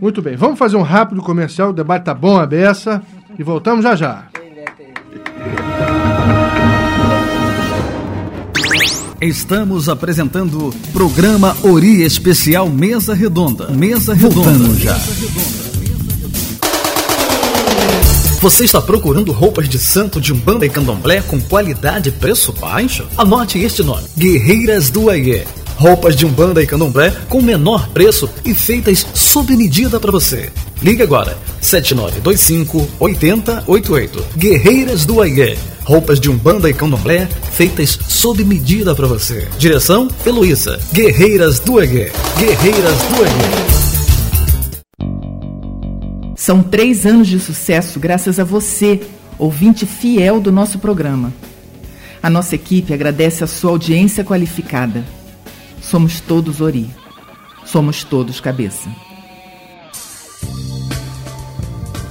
Muito bem, vamos fazer um rápido comercial, o debate tá bom a beça e voltamos já já. Estamos apresentando programa Ori Especial Mesa Redonda. Mesa Redonda. Voltamos já. Você está procurando roupas de santo de umbanda e candomblé com qualidade e preço baixo? Anote este nome: Guerreiras do Aie. Roupas de umbanda e candomblé com menor preço e feitas sob medida para você. Ligue agora: 7925 8088. Guerreiras do Aie. Roupas de umbanda e candomblé feitas sob medida para você. Direção: Heloísa. Guerreiras do Aie. Guerreiras do Aie. São três anos de sucesso graças a você, ouvinte fiel do nosso programa. A nossa equipe agradece a sua audiência qualificada. Somos todos Ori. Somos todos cabeça.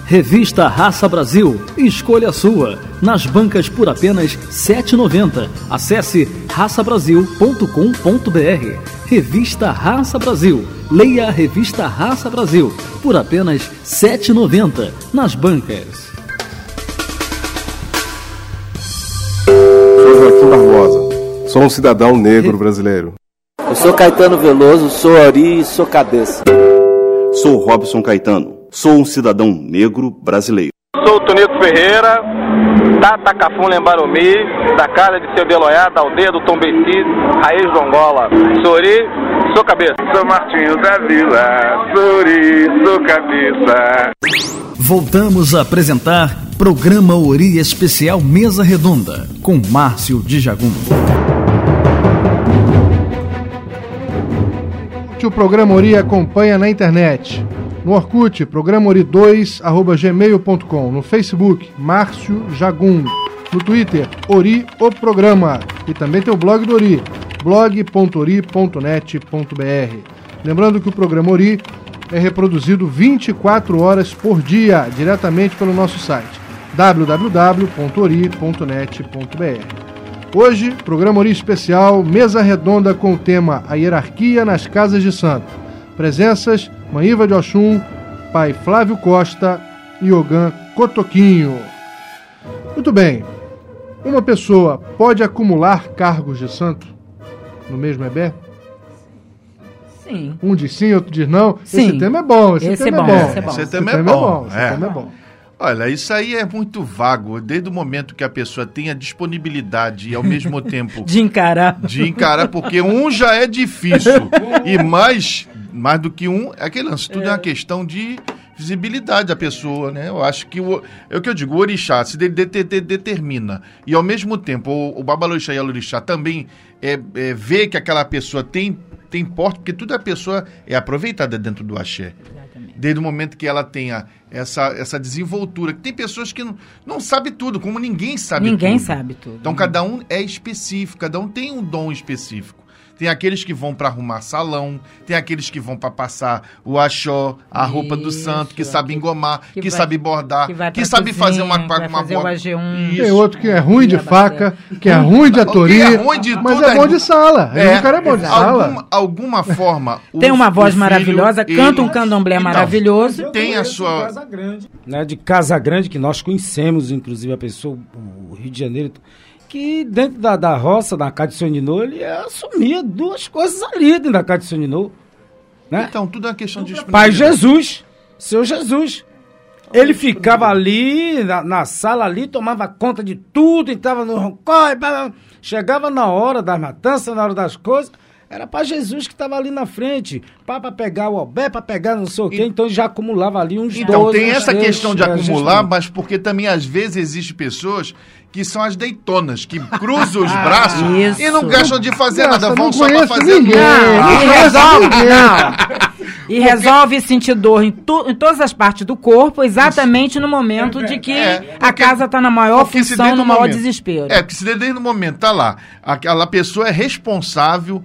Revista Raça Brasil. Escolha a sua. Nas bancas por apenas R$ 7,90. Acesse raçabrasil.com.br. Revista Raça Brasil. Leia a revista Raça Brasil por apenas R$ 7,90 nas bancas. Sou Joaquim Barbosa. Sou um cidadão negro brasileiro. Eu sou Caetano Veloso, sou Ori e sou cabeça. Sou Robson Caetano. Sou um cidadão negro brasileiro. Sou Tonito Ferreira, Tata Cafum Lembaromi, da casa de seu Beloiá, da aldeia do Tom Beti, raiz do Angola. Sou Ori, sou cabeça. Sou Martinho da Vila, sou Ori, sou cabeça. Voltamos a apresentar Programa Ori Especial Mesa Redonda, com Márcio de Jagum. O programa Ori acompanha na internet. No Orkut, programa Ori2, arroba gmail.com. No Facebook, Márcio Jagum. No Twitter, Ori o Programa. E também tem o blog do Ori, blog.ori.net.br. Lembrando que o programa Ori é reproduzido 24 horas por dia, diretamente pelo nosso site www.ori.net.br. Hoje, programa Ori especial, mesa redonda com o tema A Hierarquia nas Casas de Santo. Presenças, Maíva de Oxum, Pai Flávio Costa e Ogan Cotoquinho. Muito bem. Uma pessoa pode acumular cargos de santo no mesmo EBé? Sim. Um diz sim, outro diz não. Sim. Esse tema é bom. Esse, Esse tema é é bom, bom. esse é bom. Esse Esse tema é bom. Esse tema é bom. Olha, isso aí é muito vago. Desde o momento que a pessoa tem a disponibilidade e ao mesmo tempo De encarar. de encarar, porque um já é difícil e mais, mais do que um, é aquele lance. Tudo é. uma questão de visibilidade da pessoa, né? Eu acho que o, é o que eu digo, o orixá, se ele de, de, de, determina e ao mesmo tempo o, o babalorixá e a orixá também é, é, vê que aquela pessoa tem tem porte, porque toda a pessoa é aproveitada dentro do axé. Desde o momento que ela tenha essa, essa desenvoltura. Tem pessoas que não, não sabem tudo, como ninguém sabe Ninguém tudo. sabe tudo. Então cada um é específico, cada um tem um dom específico. Tem aqueles que vão para arrumar salão, tem aqueles que vão para passar o axó, a roupa do Isso, santo, que sabe engomar, que, que vai- sabe bordar, que que, sabe fazer uma, uma o boa- AG1. Isso. Tem outro que é ruim de faca, que é ruim de Que atoria, é ruim de mas tudo, é bom é- de sala. É, o cara é bom de sala. Alguma, alguma forma. o- Tem uma voz filho, maravilhosa, ele- canta um candomblé Então, maravilhoso. Tem a sua. né, de Casa Grande, que nós conhecemos, inclusive, a pessoa, o Rio de Janeiro, que dentro da, da roça, da Casa de Soninô, ele assumia duas coisas ali dentro da Casa de Soninô. Né? Então, tudo é uma questão de Pai Jesus, seu Jesus. Ele ficava ali, na, na sala ali, tomava conta de tudo, entrava no roncói, chegava na hora das matanças, na hora das coisas, era para Jesus que estava ali na frente, para pegar o Obé, para pegar não sei o quê, então ele já acumulava ali uns Então, 12, tem uns essa 13, questão de gente acumular, não- mas porque também às vezes existem pessoas que são as deitonas, que cruzam os braços Isso. e não gastam de fazer Nossa, nada, vão só pra conheço fazer ninguém. Não, e conheço resolve, ninguém. não. E resolve sentir dor em, tu- em todas as partes do corpo, exatamente no momento de que É, a porque- casa está na maior Porque se função, no o maior momento- desespero. É, porque se desde o momento tá lá, aquela pessoa é responsável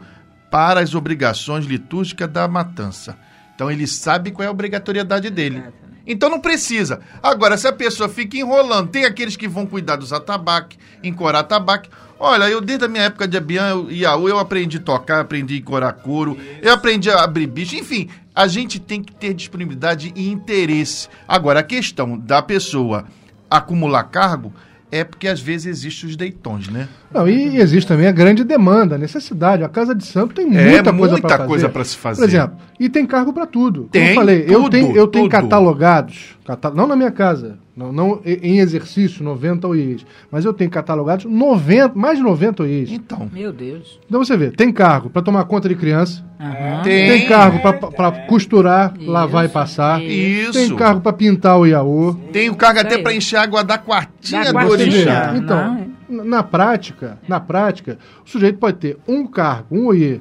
para as obrigações litúrgicas da matança. Então ele sabe qual é a obrigatoriedade dele. Então não precisa. Agora, se a pessoa fica enrolando, tem aqueles que vão cuidar dos atabaque, encorar atabaque. Olha, eu desde a minha época de Abian e Iaú, eu aprendi a tocar, aprendi a encorar couro, eu aprendi a abrir bicho, enfim, a gente tem que ter disponibilidade e interesse. Agora, a questão da pessoa acumular cargo é porque às vezes existem os deitões, né? Não, e existe também a grande demanda, a necessidade. A Casa de Santo tem É, muita coisa muita para fazer. coisa pra se fazer. Por exemplo, e tem cargo para tudo. Como Tem, eu falei, eu tudo, tenho, eu tenho tudo. catalogados, cata- não na minha casa, não, não em exercício, 90 OIs, mas eu tenho catalogados 90, mais de 90 OIs. Então, Meu Deus. Então você vê, tem cargo para tomar conta de criança, Aham. tem, Tem. cargo para costurar, lavar e passar, Isso. tem cargo para pintar o Iaô. tem o cargo Isso até para encher água da quartinha Da do orixá. Então, Não, na- na prática, na prática, o sujeito pode ter um cargo, um OIE,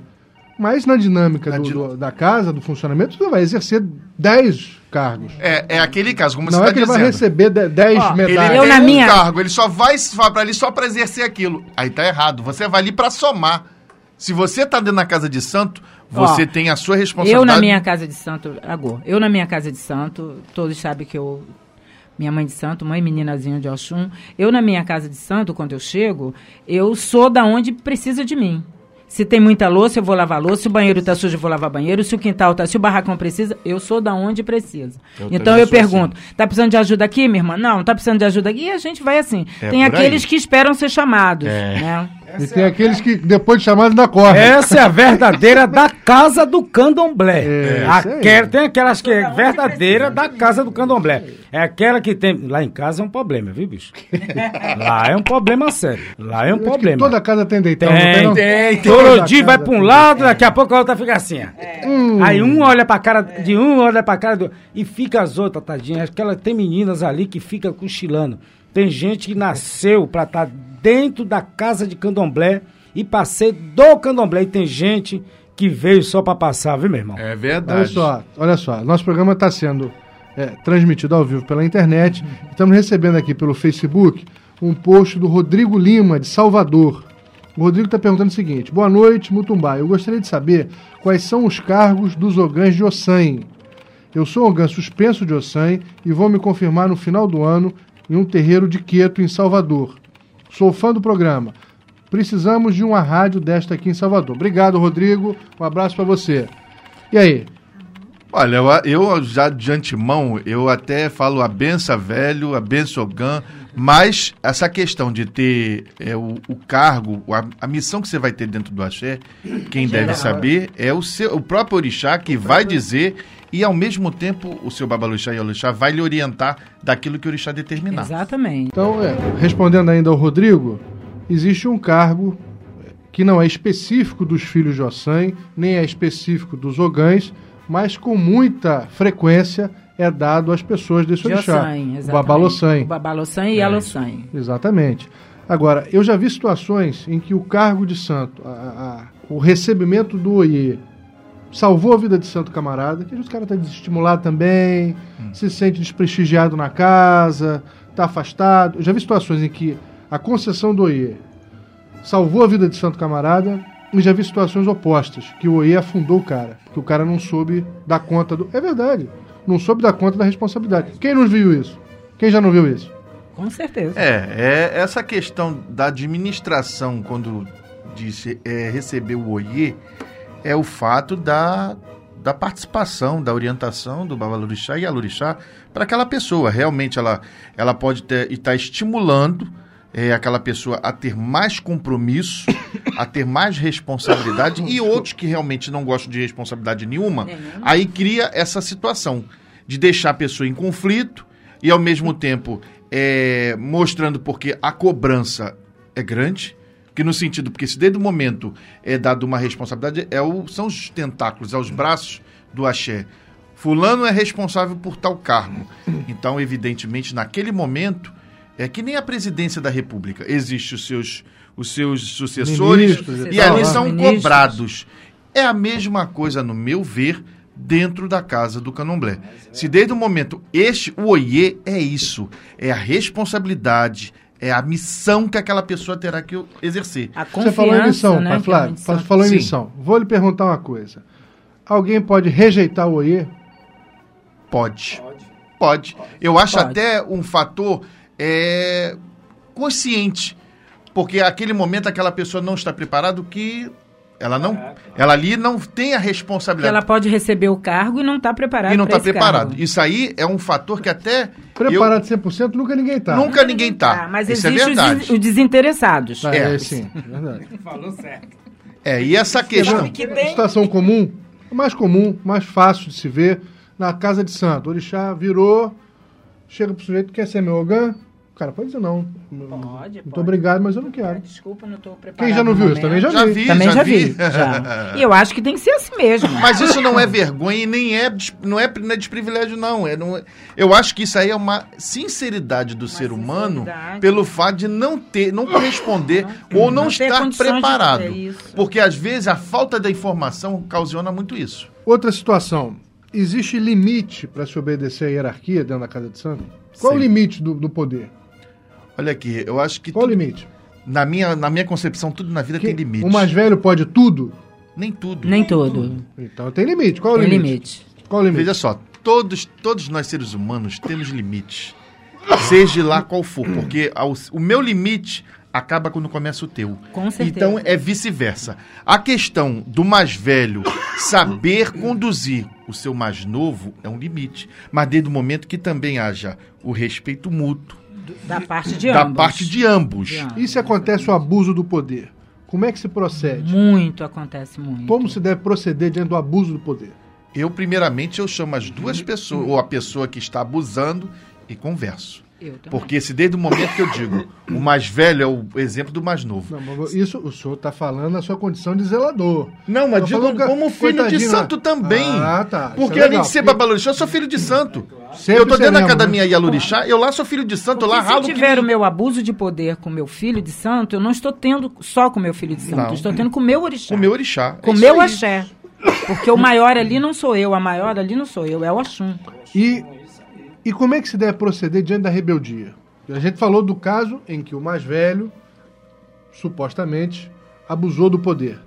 mas na dinâmica Na do- din- do- da casa, do funcionamento, você vai exercer 10 cargos. É, é aquele caso, como Não você é está que ele vai dizendo. receber de- 10 Ó, Ele medalhas. Eu tem na um minha- cargo, ele só vai, vai para ali só para exercer aquilo. Aí tá errado. Você vai ali para somar. Se você tá dentro da casa de santo, você Ó, tem a sua responsabilidade. Eu na minha casa de santo, agora, eu na minha casa de santo, todos sabem que eu minha mãe de santo, mãe meninazinha de Oxum, eu na minha casa de santo, quando eu chego, eu sou da onde precisa de mim. Se tem muita louça, eu vou lavar louça. Se o banheiro tá sujo, eu vou lavar banheiro. Se o quintal tá, se o barracão precisa, eu sou da onde precisa. Eu então eu sou pergunto: tá precisando de ajuda aqui, minha irmã? Não, tá precisando de ajuda aqui. E a gente vai assim. É tem aqueles aí. que esperam ser chamados, É. né? E tem aqueles que depois de chamado ainda correm. Essa é a verdadeira da casa do candomblé. É, Aquela- tem aquelas que é verdadeira da casa do candomblé. É aquela que tem. Lá em casa é um problema, viu, bicho? Lá é um problema sério. Lá é um Acho que problema. Toda casa tem deitão, não Tem, não? tem, Toda Todo dia vai pra um tem lado, daqui a pouco a outra fica assim. ó. Hum. Aí um olha pra cara de um, olha pra cara do. E fica as outras, tadinhas. Aquela, tem meninas ali que fica cochilando. Tem gente que nasceu pra estar dentro da casa de candomblé e pra ser do candomblé. E tem gente que veio só pra passar, viu, meu irmão? É Olha verdade. só, olha só, nosso programa está sendo é, transmitido ao vivo pela internet. Estamos recebendo aqui pelo Facebook um post do Rodrigo Lima, de Salvador. O Rodrigo está perguntando o seguinte: Boa noite, Mutumbá. Eu gostaria de saber quais são os cargos dos ogãs de Ossan. Eu sou ogã suspenso de Ossan e vou me confirmar no final do ano em um terreiro de Queto, em Salvador. Sou fã do programa. Precisamos de uma rádio desta aqui em Salvador. Obrigado, Rodrigo. Um abraço para você. E aí? Olha, eu, eu já de antemão, eu até falo a benção velho, a benção gan, mas essa questão de ter é, o, o cargo, a, a missão que você vai ter dentro do axé, quem deve saber é o, seu, o próprio orixá que vai dizer e ao mesmo tempo o seu babalorixá e orixá vai lhe orientar daquilo que o orixá determinar. Exatamente. Então, é, respondendo ainda ao Rodrigo, existe um cargo que não é específico dos filhos de Ossan, nem é específico dos ogãs, mas com muita frequência é dado às pessoas desse De orixá. Ossan, O exatamente. Babalossan. O Babalossan e É Alossan. Exatamente. Agora, eu já vi situações em que o cargo de santo, a- a- o recebimento do oiê, salvou a vida de santo camarada, que às vezes o cara está desestimulado também, se sente desprestigiado na casa, está afastado. Eu já vi situações em que a concessão do oiê salvou a vida de santo camarada, e já vi situações opostas, que o oiê afundou o cara, que o cara não soube dar conta do... É verdade, não soube dar conta da responsabilidade. Quem não viu isso? Quem já não viu isso? Com certeza. É, é essa questão da administração, quando disse é, receber o OIE, é o fato da, da participação, da orientação do Babalorixá e Alorixá para aquela pessoa. Realmente ela, ela pode ter, estar estimulando é, aquela pessoa a ter mais compromisso, a ter mais responsabilidade, e outros que realmente não gostam de responsabilidade nenhuma, aí cria essa situação de deixar a pessoa em conflito e ao mesmo tempo é, mostrando porque a cobrança é grande, que no sentido, porque se desde o momento é dado uma responsabilidade, é o, são os tentáculos, é os braços do axé. Fulano é responsável por tal cargo. Então, evidentemente, naquele momento, é que nem a presidência da República. Existem os seus, os seus sucessores Ministros e e ali tal. são Ministros. cobrados. É a mesma coisa, no meu ver, dentro da casa do candomblé. Se desde o momento este, o oiê é isso, é a responsabilidade, é a missão que aquela pessoa terá que exercer. A Você falou em missão, né, pai que Flávio. missão- Fa- Falou em Sim. missão. Vou lhe perguntar uma coisa. Alguém pode rejeitar o OIE? Pode. Pode. Eu acho até um fator é, consciente. Porque aquele momento aquela pessoa não está preparada que ela não, ela ali não tem a Que responsabilidade. ela pode receber o cargo e não está preparada e não está preparado. cargo. Isso aí é um fator que até Preparado 100% nunca ninguém tá. nunca ninguém tá. Ah, mas Isso é existe os, verdade. des- os desinteressados. É, É. é, sim, é verdade. Falou certo. É, e essa questão. Situação comum, mais comum, mais fácil de se ver, na casa de santo. O orixá virou, chega pro sujeito, quer ser meu ogã? O cara pode dizer não. Pode, Muito obrigado, mas eu não quero. Desculpa, não estou preparado. Quem já não viu isso? Também já, Já vi. vi. Também já, vi. vi. já. E eu acho que tem que ser assim mesmo. Mas isso não é vergonha e nem é, não é, não é desprivilégio, não. É, não é- eu acho que isso aí é uma sinceridade do ser humano sinceridade. pelo fato de não ter, não corresponder ou não, Não ter estar condições de preparado. Porque às vezes a falta da informação ocasiona muito isso. Outra situação. Existe limite para se obedecer à hierarquia dentro da casa de santo? Qual Sim. o limite do, do poder? Olha aqui, eu acho que Qual o tudo- limite? na minha na minha concepção tudo na vida Que tem limite. o mais velho pode tudo? Nem tudo. Nem todo. Então tem limite. Qual o Tem limite? limite. Qual o limite? Veja só, todos, todos nós seres humanos temos limites. Seja lá qual for, porque ao- o meu limite acaba quando começa o teu. Com certeza. Então é vice-versa. A questão do mais velho saber conduzir o seu mais novo é um limite. Mas desde o momento que também haja o respeito mútuo Da parte de da ambos. parte de ambos. De ambos. E se acontece o abuso do poder? Como é que se procede? Muito acontece muito. Como se deve proceder diante do abuso do poder? Eu, primeiramente, eu chamo as duas pessoas, ou a pessoa que está abusando, e converso. Eu também. Porque se desde o momento que eu digo, o mais velho é o exemplo do mais novo. Não, mas isso o senhor está falando na sua condição de zelador. Não, mas digo como filho de santo também. Ah, tá. Porque é além de ser babalorixá, eu sou filho de santo. Sempre eu tô dentro da academia né? Yalorixá, eu lá sou filho de santo, eu lá Porque se ralo que tiver nem- o meu abuso de poder com meu filho de santo, eu não estou tendo só com meu filho de santo, Não. eu estou tendo com o meu orixá. o meu orixá. Com É o isso meu aí. axé. Porque o maior ali não sou eu, a maior ali não sou eu, é o Oxum. E, e como é que se deve proceder diante da rebeldia? A gente falou do caso em que o mais velho, supostamente, abusou do poder.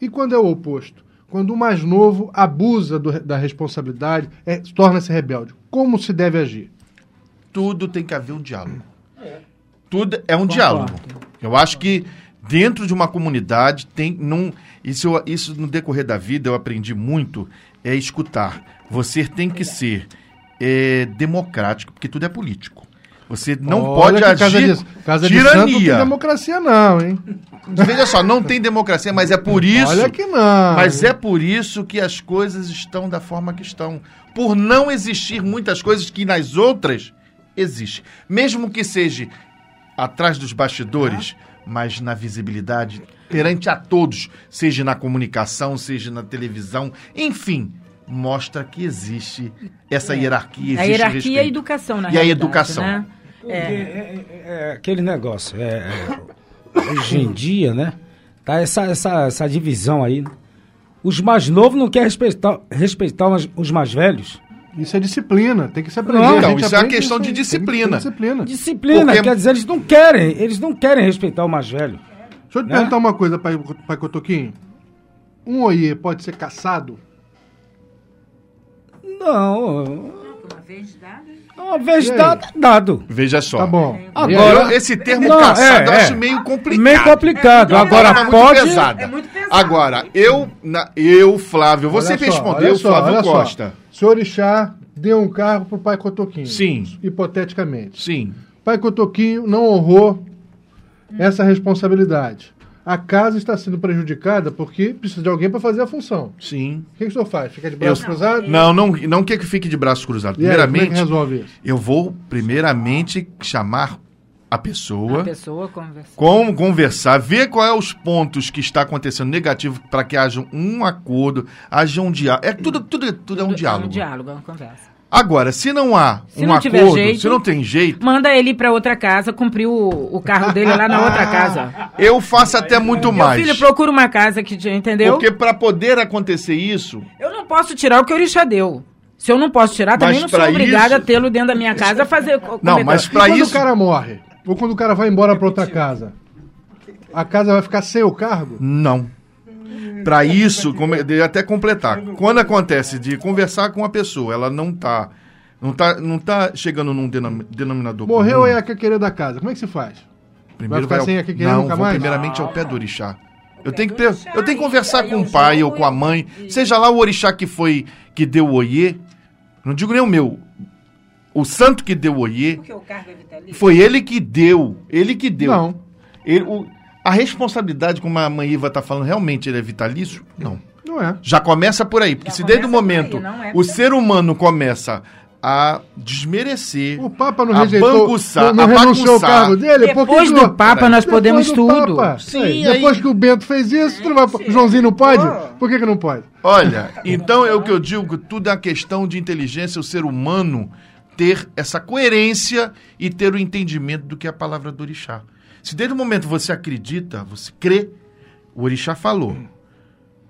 E quando é o oposto? Quando o mais novo abusa do- da responsabilidade, é, torna-se rebelde. Como se deve agir? tudo tem que haver um diálogo. Tudo é um diálogo. Eu acho que dentro de uma comunidade tem não isso eu- isso no decorrer da vida eu aprendi muito é escutar. Você tem que ser é, democrático porque tudo é político. Você não Olha pode que casa agir de, casa de santo não tem tirania. democracia não, hein? Veja só, não tem democracia, mas é por isso. Olha que não. Mas é por isso que as coisas estão da forma que estão. Por não existir muitas coisas que nas outras existem. Mesmo que seja atrás dos bastidores, mas na visibilidade, perante a todos, seja na comunicação, seja na televisão, enfim, mostra que existe essa hierarquia, existe a hierarquia e a respeito. educação, na E a educação. Né? É, é- é aquele negócio. é- é, hoje em dia, né? Tá essa, essa, essa divisão aí. né? Os mais novos não querem respeitar, respeitar os- mais velhos. Isso é disciplina, tem que se aprender. Não, A então, isso é uma questão de disciplina. disciplina. Disciplina, Porque- quer dizer, eles não querem, eles não querem respeitar o mais velho. Deixa eu te Né? perguntar uma coisa, pai, pai Cotoquinho. Um oiê pode ser caçado? Não. Uma vez dada. Uma vez dado, dado. Veja só. Tá bom. Agora- Eu- esse termo Não, caçado é, eu é. acho meio complicado. Meio complicado. É Agora pode. Muito pesada. É muito pesado. Agora, eu, na- eu Flávio, você Olha só, respondeu, olha só, Flávio olha só. Costa. Seu orixá deu um carro pro pai Cotoquinho. Sim. Hipoteticamente. Sim. Pai Cotoquinho não honrou essa responsabilidade. A casa está sendo prejudicada porque precisa de alguém para fazer a função. Sim. O que, que o senhor faz? Fica de braço cruzado? Não, não, não quer que fique de braços cruzados. Aí, como é Primeiramente, que resolve isso? eu vou primeiramente chamar a pessoa, A pessoa conversa. como conversar, ver qual é os pontos que está acontecendo negativo para que haja um acordo, haja um diálogo. É tudo, tudo, tudo é um É um diálogo. diálogo, é uma conversa. Agora, se não há Se um não tiver acordo, jeito- se não tem jeito, Manda ele ir pra outra casa, cumprir o, o carro dele lá na outra casa. eu faço até muito Meu mais. filho, procura uma casa que te entendeu? Porque para poder acontecer isso, Eu não posso tirar o que o Orixá deu. Se eu não posso tirar, também não sou obrigada isso- a tê-lo dentro da minha casa a fazer. Não, mas para quando isso o cara morre? Ou quando o cara vai embora para outra casa? A casa vai ficar sem o cargo? Não. Para isso, como dei até completar. Quando acontece de conversar com uma pessoa, ela não está Não tá, não tá chegando num denom- denominador Morreu comum. é a quequerê da casa. Como é que se faz? Primeiro vai ficar vai sem ao- a quequerê Não, nunca mais? primeiramente ao pé do orixá. Eu tenho, que, per- eu tenho que conversar com o pai ou com a mãe, seja lá o orixá que foi, que deu o oiê, não digo nem o meu, o santo que deu o oiê, foi ele que deu, ele que deu. Não. Ele, o- a responsabilidade, como a mãe Iva está falando, realmente ele é vitalício? Não. Não é. Já começa por aí, porque se desde o momento não é o ser humano começa a desmerecer, O Papa não a rejeitou, banguçar, não, não a renunciou bagunçar. cargo dele? Depois do o- Papa nós podemos do tudo. Sim, Aí, aí- Depois que o Bento fez isso, tu não vai... o Joãozinho não pode? Por que que não pode? Olha, então é o que eu digo, que tudo é uma questão de inteligência, o ser humano ter essa coerência e ter o entendimento do que é a palavra do orixá. Se desde o momento você acredita, você crê, o orixá falou.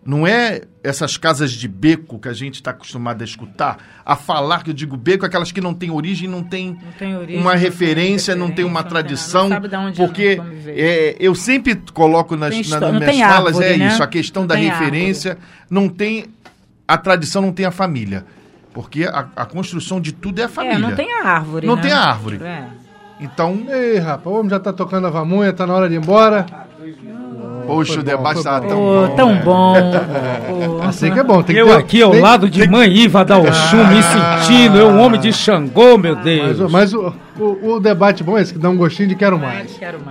Não é essas casas de beco que a gente está acostumado a escutar, a falar, que eu digo beco, aquelas que não têm origem, não tem, Não uma não referência, não tem uma não tradição, não sabe de onde porque é, eu sempre coloco nas, Tem na- nas não minhas falas, árvore, é né? isso, a questão Não da referência, não tem, a tradição não tem a família, porque a, a construção de tudo é a família. É, não tem a árvore, Não né? tem a árvore. É. Então, Ei, rapaz, o homem já tá tocando a vamunha, tá na hora de ir embora. poxa, foi o debate bom. tão bom. tão né? bom. Pô. Assim que é bom. Tem que Eu ter- aqui ao tem- lado de mãe Iva da Oxum, me sentindo, eu um homem de Xangô, meu Mas, Deus. o- mas o, o, o debate bom é esse, que dá um gostinho de quero mais. Quero mais.